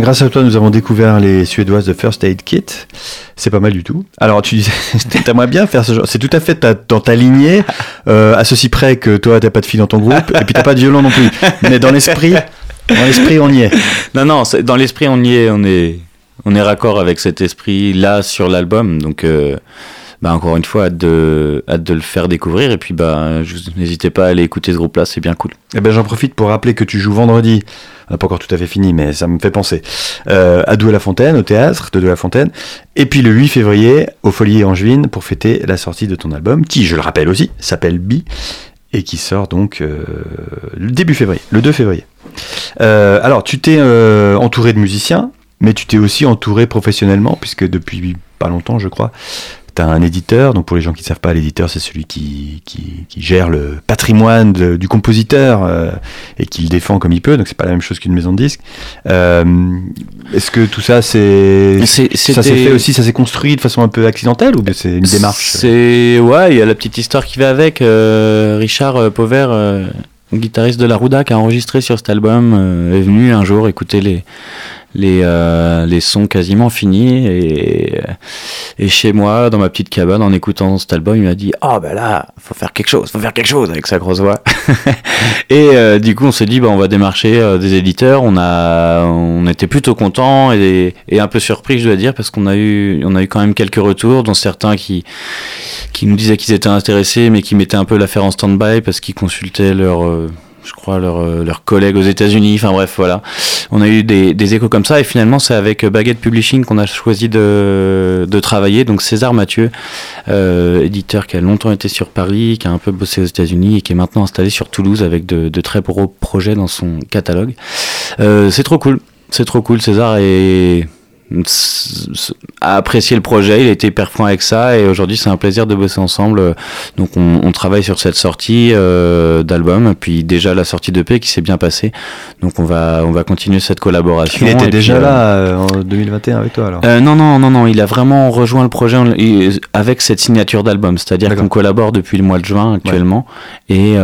grâce à toi, nous avons découvert les Suédoises de First Aid Kit. C'est pas mal du tout. Alors, tu disais, t'aimerais bien faire ce genre. C'est tout à fait dans ta lignée, euh, à ceci près que toi, t'as pas de fille dans ton groupe, et puis t'as pas de violon non plus. Mais dans l'esprit, dans l'esprit, on y est. Non, non, dans l'esprit, on y est, on est, on est raccord avec cet esprit-là sur l'album. Donc, euh, bah, encore une fois, hâte de, hâte de le faire découvrir. Et puis, bah, n'hésitez pas à aller écouter ce groupe-là, c'est bien cool. Eh ben, j'en profite pour rappeler que tu joues vendredi. On n'a pas encore tout à fait fini, mais ça me fait penser. Euh, à Douai-la-Fontaine, au théâtre de Douai-la-Fontaine. Et puis le 8 février, au Folies Angevine, pour fêter la sortie de ton album, qui, je le rappelle aussi, s'appelle Bi, et qui sort donc euh, le début février, le 2 février. Euh, alors, tu t'es euh, entouré de musiciens, mais tu t'es aussi entouré professionnellement, puisque depuis pas longtemps, je crois, tu as un éditeur. Donc pour les gens qui ne savent pas, l'éditeur, c'est celui qui, qui, qui gère le patrimoine de- du compositeur euh, et qui le défend comme il peut. Donc c'est pas la même chose qu'une maison de disques. Euh, Est-ce que tout ça, c'est ça s'est fait aussi, ça s'est construit de façon un peu accidentelle ou c'est une démarche? C'est ouais, il y a la petite histoire qui va avec. euh, Richard euh, Pauvert, guitariste de la Rouda, qui a enregistré sur cet album, est venu un jour écouter les les euh, les sons quasiment finis et chez moi dans ma petite cabane en écoutant cet album, il m'a dit ah ben là faut faire quelque chose, faut faire quelque chose avec sa grosse voix. et euh, du coup on s'est dit bah on va démarcher euh, des éditeurs. On a on était plutôt contents et, un peu surpris je dois dire parce qu'on a eu on a eu quand même quelques retours dont certains qui qui nous disaient qu'ils étaient intéressés, mais qui mettaient un peu l'affaire en stand-by parce qu'ils consultaient leur, je crois, leurs euh, leurs collègues aux États-Unis. Enfin bref, voilà. On a eu des, des échos comme ça, et finalement, c'est avec Baguette Publishing qu'on a choisi de, de travailler. Donc César Mathieu, euh, éditeur qui a longtemps été sur Paris, qui a un peu bossé aux États-Unis et qui est maintenant installé sur Toulouse avec de, de très gros projets dans son catalogue. Euh, c'est trop cool. C'est trop cool. César est a apprécié le projet, il a été hyper franc avec ça et aujourd'hui c'est un plaisir de bosser ensemble. Donc on, on travaille sur cette sortie euh, d'album, puis déjà la sortie d'EP qui s'est bien passée. Donc on va on va continuer cette collaboration. Il était déjà puis, euh, là euh, en 2021 avec toi alors. euh, non, non, non, non, il a vraiment rejoint le projet avec cette signature d'album. C'est-à-dire qu'on collabore depuis le mois de juin actuellement et, et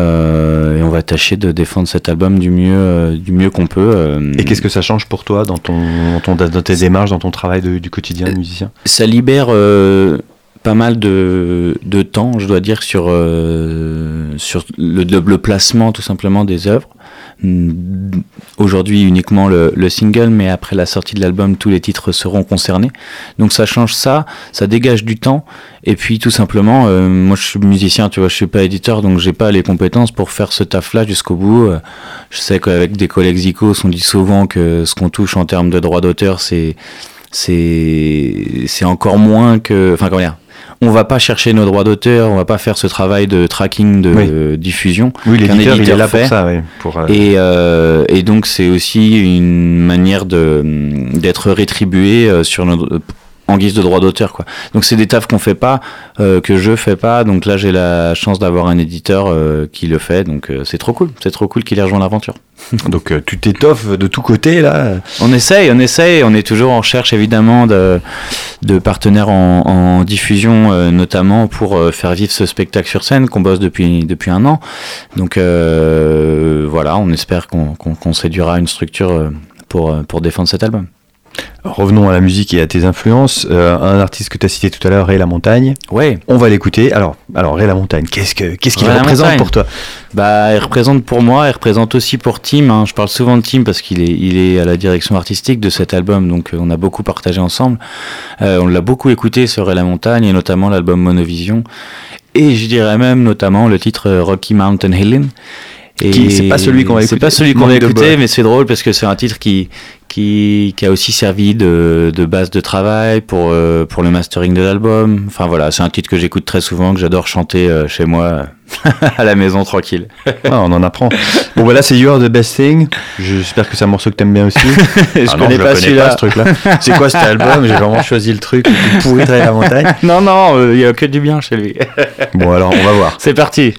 on va tâcher de défendre cet album du mieux, du mieux qu'on peut. Et qu'est-ce que ça change pour toi dans, ton, dans, ton, dans tes démarches, dans ton travail du quotidien de musicien? Ça libère euh, pas mal de, de temps, je dois dire, sur, euh, sur le, le- placement tout simplement des œuvres. Aujourd'hui uniquement le, le single, mais après la sortie de l'album, tous les titres seront concernés. Donc ça change ça, ça dégage du temps. Et puis tout simplement, euh, moi je suis musicien, tu vois, je suis pas éditeur, donc j'ai pas les compétences pour faire ce taf-là jusqu'au bout. Euh, Je sais qu'avec des collègues Zico, on dit souvent que ce qu'on touche en termes de droits d'auteur, c'est c'est c'est encore moins que enfin comment dire on va pas chercher nos droits d'auteur on va pas faire ce travail de tracking de Oui. diffusion Oui, l'éditeur, il est là pour fait. ça, oui. Pour, euh, et, euh, et donc c'est aussi une manière de d'être rétribué euh, sur notre en guise de droit d'auteur quoi. Donc c'est des tafs qu'on fait pas, euh, que je fais pas. Donc là j'ai la chance d'avoir un éditeur euh, qui le fait. Donc euh, c'est trop cool, c'est trop cool qu'il ait rejoint l'aventure. Donc tu t'étoffes de tous côtés là. On essaye, on essaye, on est toujours en recherche évidemment de, de partenaires en, en diffusion, notamment pour faire vivre ce spectacle sur scène qu'on bosse depuis, depuis un an. Donc voilà, on espère qu'on qu'on séduira une structure pour, pour défendre cet album. Revenons à la musique et à tes influences. Euh, un artiste que tu as cité tout à l'heure, Ray La Montagne. Ouais, On va l'écouter. Alors, alors Ray La Montagne, qu'est-ce que qu'est-ce qu'il représente pour toi? Bah, il représente pour moi, il représente aussi pour Tim. hein. Je parle souvent de Tim parce qu'il est, il est à la direction artistique de cet album, donc euh, on a beaucoup partagé ensemble. Euh, on l'a beaucoup écouté sur Ray la Montagne et notamment l'album Monovision. Et je dirais même notamment le titre Rocky Mountain Healing. Et c'est pas celui qu'on va C'est écouter. pas celui qu'on va écouter, mais c'est drôle parce que c'est un titre qui, qui, qui a aussi servi de, de base de travail pour, euh, pour le mastering de l'album. Enfin voilà, c'est un titre que j'écoute très souvent, que j'adore chanter euh, chez moi, à la maison tranquille. Ah, On en apprend. bon voilà, c'est You Are the Best Thing. J'espère que c'est un morceau que t'aimes bien aussi. je Ah non, connais le pas celui-là. ce. C'est quoi cet album? J'ai vraiment choisi le truc pourri de La Montagne. non, non, euh, il y a que du bien chez lui. Bon alors, on va voir. C'est parti.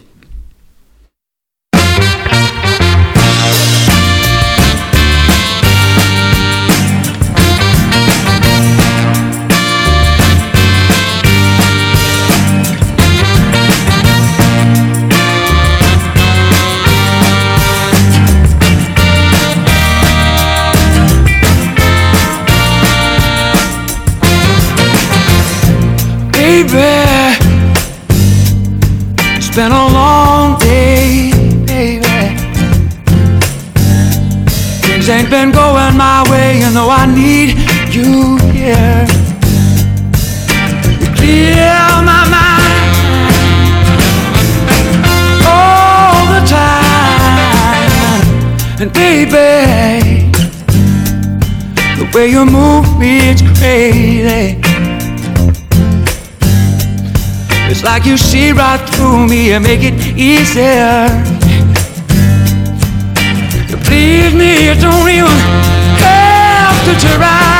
Way you move me, it's crazy. It's like you see right through me and make it easier. You please me, you don't even have to try.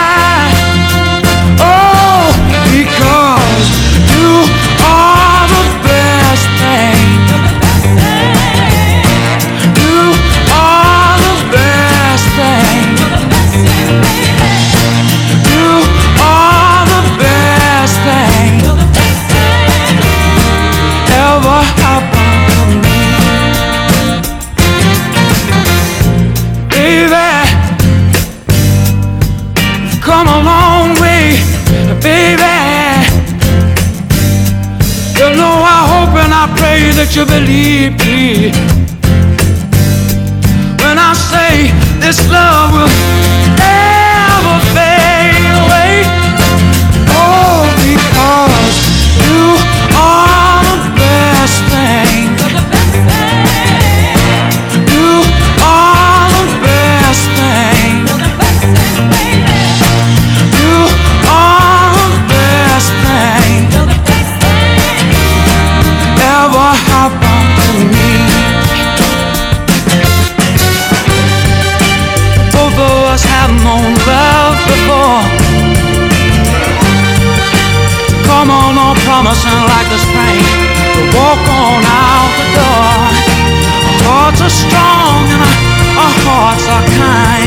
I pray that you believe me. When I say this love will kind.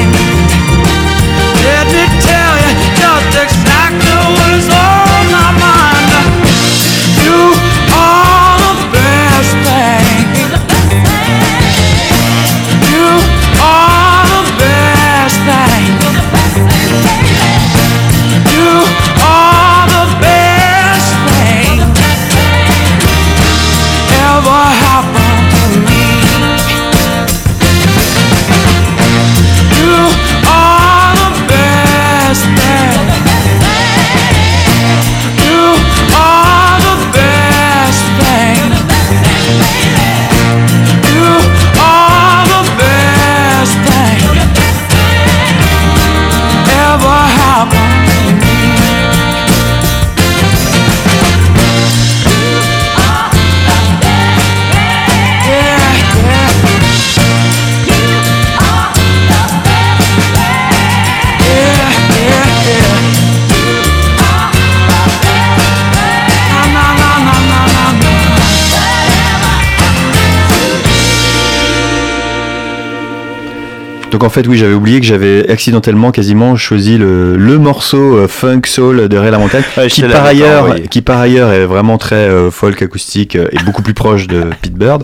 Donc en fait, oui, j'avais oublié que j'avais accidentellement quasiment choisi le, le morceau euh, funk soul de Ray La Montagne, Ouais, qui par ailleurs, qui par ailleurs est vraiment très euh, folk acoustique euh, et beaucoup plus proche de Pete Bird.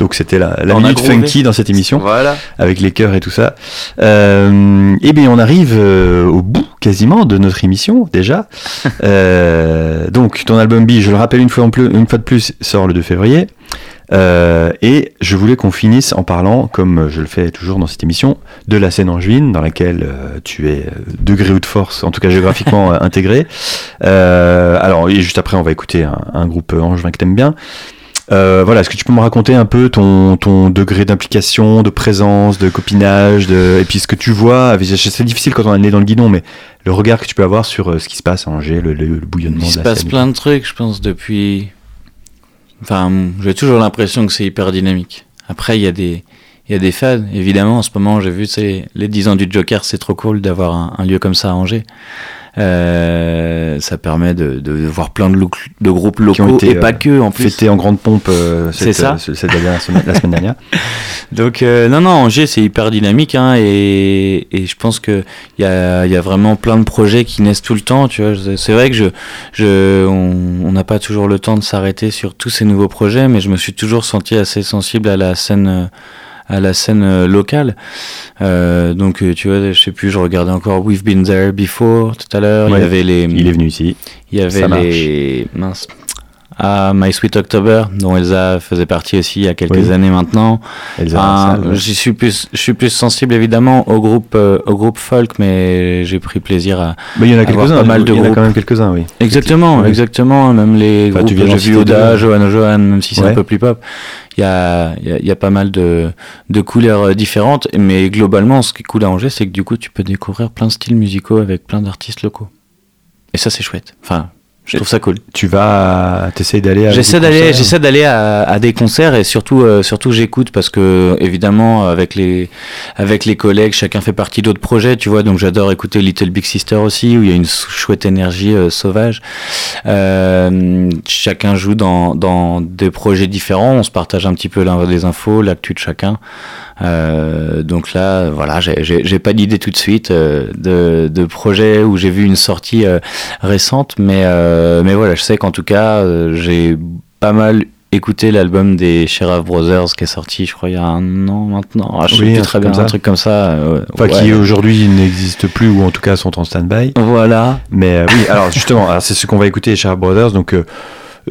Donc c'était la, la On minute funky dans cette émission Voilà. avec les chœurs et tout ça. Et bien on arrive au bout quasiment de notre émission déjà. Donc ton album B, je le rappelle une fois, en plus, une fois de plus, sort le 2 février. Euh, et je voulais qu'on finisse en parlant, comme je le fais toujours dans cette émission, de la scène angevine dans laquelle euh, tu es euh, degré ou de force, en tout cas géographiquement euh, intégré. Euh, alors, et juste après, on va écouter un, un groupe angevin que t'aimes bien. Euh, voilà, est-ce que tu peux me raconter un peu ton, ton degré d'implication, de présence, de copinage, de... et puis ce que tu vois, c'est difficile quand on est né dans le guidon, mais le regard que tu peux avoir sur ce qui se passe à Angers, le, le- le bouillonnement Il de se la passe scène. plein de trucs, je pense, depuis. Enfin, j'ai toujours l'impression que c'est hyper dynamique. Après, il y a des, il y a des fans. Évidemment, en ce moment, j'ai vu, c'est les 10 ans du Joker, c'est trop cool d'avoir un, un lieu comme ça à Angers. Euh, ça permet de, de voir plein de, lou- de groupes Qui ont locaux été, et pas euh, que en plus. Fêté en grande pompe euh, C'est cette, ça. euh, ce- cette dernière semaine- la semaine dernière. Donc euh, non non Angers c'est hyper dynamique hein, et, et je pense que il y a, il y a vraiment plein de projets qui naissent tout le temps tu vois C'est- vrai que je je on on n'a pas toujours le temps de s'arrêter sur tous ces nouveaux projets mais je me suis toujours senti assez sensible à la scène euh, à la scène euh, locale Euh, donc euh, tu vois je sais plus je regardais encore We've Been There Before tout à l'heure il y avait les Il est venu ici. il y avait Ça marche. les mince ah, My Sweet October, dont Elsa faisait partie aussi il y a quelques Oui. années maintenant. Elsa suis plus, je suis plus sensible évidemment au groupe, euh, au groupe folk, mais j'ai pris plaisir à. Bah, il y en a quelques-uns, pas mal de il y en a groupes. quand même quelques-uns, oui. Exactement, Oui. exactement. Même les Enfin, groupes tu viens que j'ai vu Oda. Johan Johan, même si c'est Ouais. un peu plus pop, il y a, il y, a, il y a pas mal de, de couleurs euh, différentes. Mais globalement, ce qui est cool à Angers, c'est que du coup, tu peux découvrir plein de styles musicaux avec plein d'artistes locaux. Et ça, c'est chouette. Enfin, je trouve ça cool. Tu vas, t'essayes d'aller à J'essaie d'aller, j'essaie d'aller à, à des concerts et surtout, euh, surtout j'écoute parce que évidemment avec les, avec les collègues, chacun fait partie d'autres projets, tu vois. Donc j'adore écouter Little Big Sister aussi où il y a une chouette énergie euh, sauvage. Euh, chacun joue dans, dans des projets différents, on se partage un petit peu les infos, l'actu de chacun. Euh, donc là, voilà, j'ai- pas d'idée tout de suite euh, de, de projet où j'ai vu une sortie euh, récente, mais mais voilà, je sais qu'en tout cas, j'ai pas mal écouté l'album des Sheriff Brothers qui est sorti, je crois, il y a un an maintenant. Ah, je sais Oui, plus un très bien, un truc comme ça. Enfin, ouais. qui aujourd'hui n'existe plus ou en tout cas sont en stand-by. Voilà. Mais euh, oui, alors justement, c'est ce qu'on va écouter, Sharp Brothers. Donc, euh,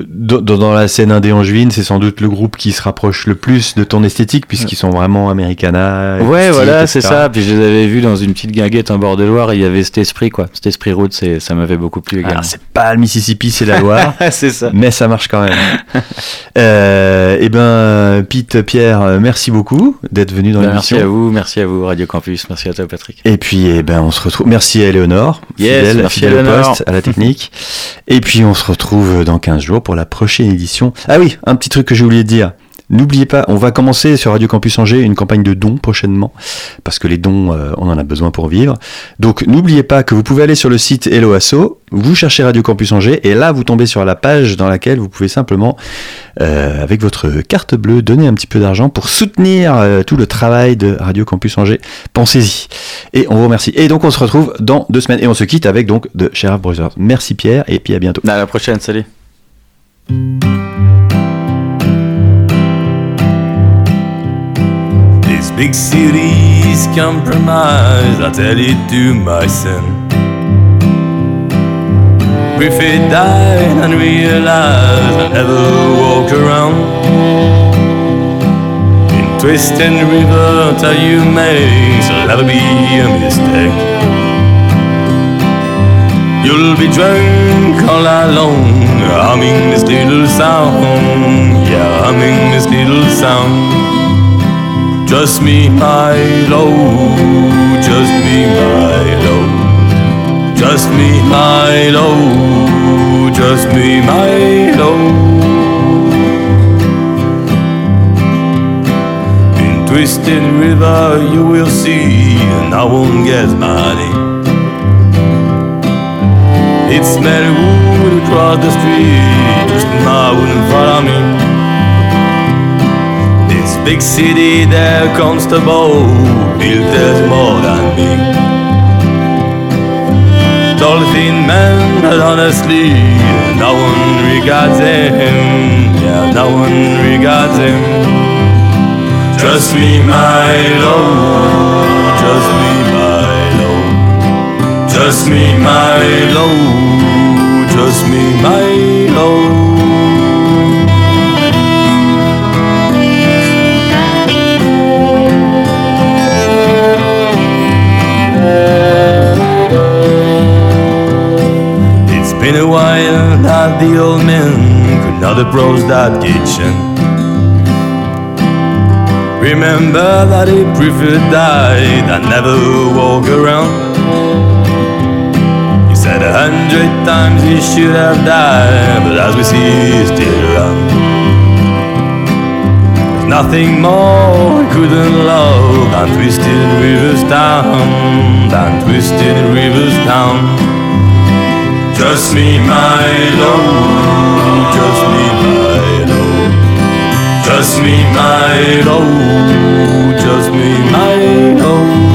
dans, la scène indé angevine, c'est sans doute le groupe qui se rapproche le plus de ton esthétique, puisqu'ils sont vraiment Americana. Ouais, style, voilà, c'est ça. Puis je les avais vus dans une petite guinguette en bord de Loire et il y avait cet esprit, quoi. Cet esprit route, ça m'avait beaucoup plu également. Alors, c'est pas le Mississippi, c'est la Loire. c'est ça. Mais ça marche quand même. euh, eh ben, Pete, Pierre, merci beaucoup d'être venu dans merci l'émission. à vous, merci à vous, Radio Campus, merci à toi, Patrick. Et puis, eh ben, on se retrouve. Merci à Eleonore, Yes, fidèle, merci fidèle au Eleonore. poste, à la technique. Et puis, on se retrouve dans 15 jours pour la prochaine édition. Ah oui, un petit truc que j'ai oublié de dire. N'oubliez pas, on va commencer sur Radio Campus Angers une campagne de dons prochainement, parce que les dons, euh, on en a besoin pour vivre. Donc n'oubliez pas que vous pouvez aller sur le site Hello Asso, vous cherchez Radio Campus Angers, et là vous tombez sur la page dans laquelle vous pouvez simplement, euh, avec votre carte bleue, donner un petit peu d'argent pour soutenir euh, tout le travail de Radio Campus Angers. Pensez-y. Et on vous remercie. Et donc on se retrouve dans deux semaines, et on se quitte avec donc de Sheriff Brothers. Merci Pierre, et puis à bientôt. À la prochaine, salut. This big city's compromise, I tell it to my son. Griffith died and realized I never walk around. In twisting river till you make, so never be a mistake. You'll be drunk all night long, humming this little sound. Yeah, humming this little sound. Just me, my love. Just me, my love. Just me, my love. Just me, my love. In twisted river, you will see, no one gets money. It smell wood across the street, just now wouldn't follow me. This big city, there constable, built as more than me. Tall thin man, but honestly, no one regards him. Yeah, no one regards him. Trust me, my love. Trust me, my Trust me, my. Trust me, my. It's been a while that the old man could not approach that kitchen. Remember that he preferred die and never walk around. He a hundred times he should have died, but as we see, he's still around. There's nothing more he couldn't love than twisted rivers down, than twisted rivers down. Trust me, my love. Trust me, my love. Trust me, my love. Trust me, my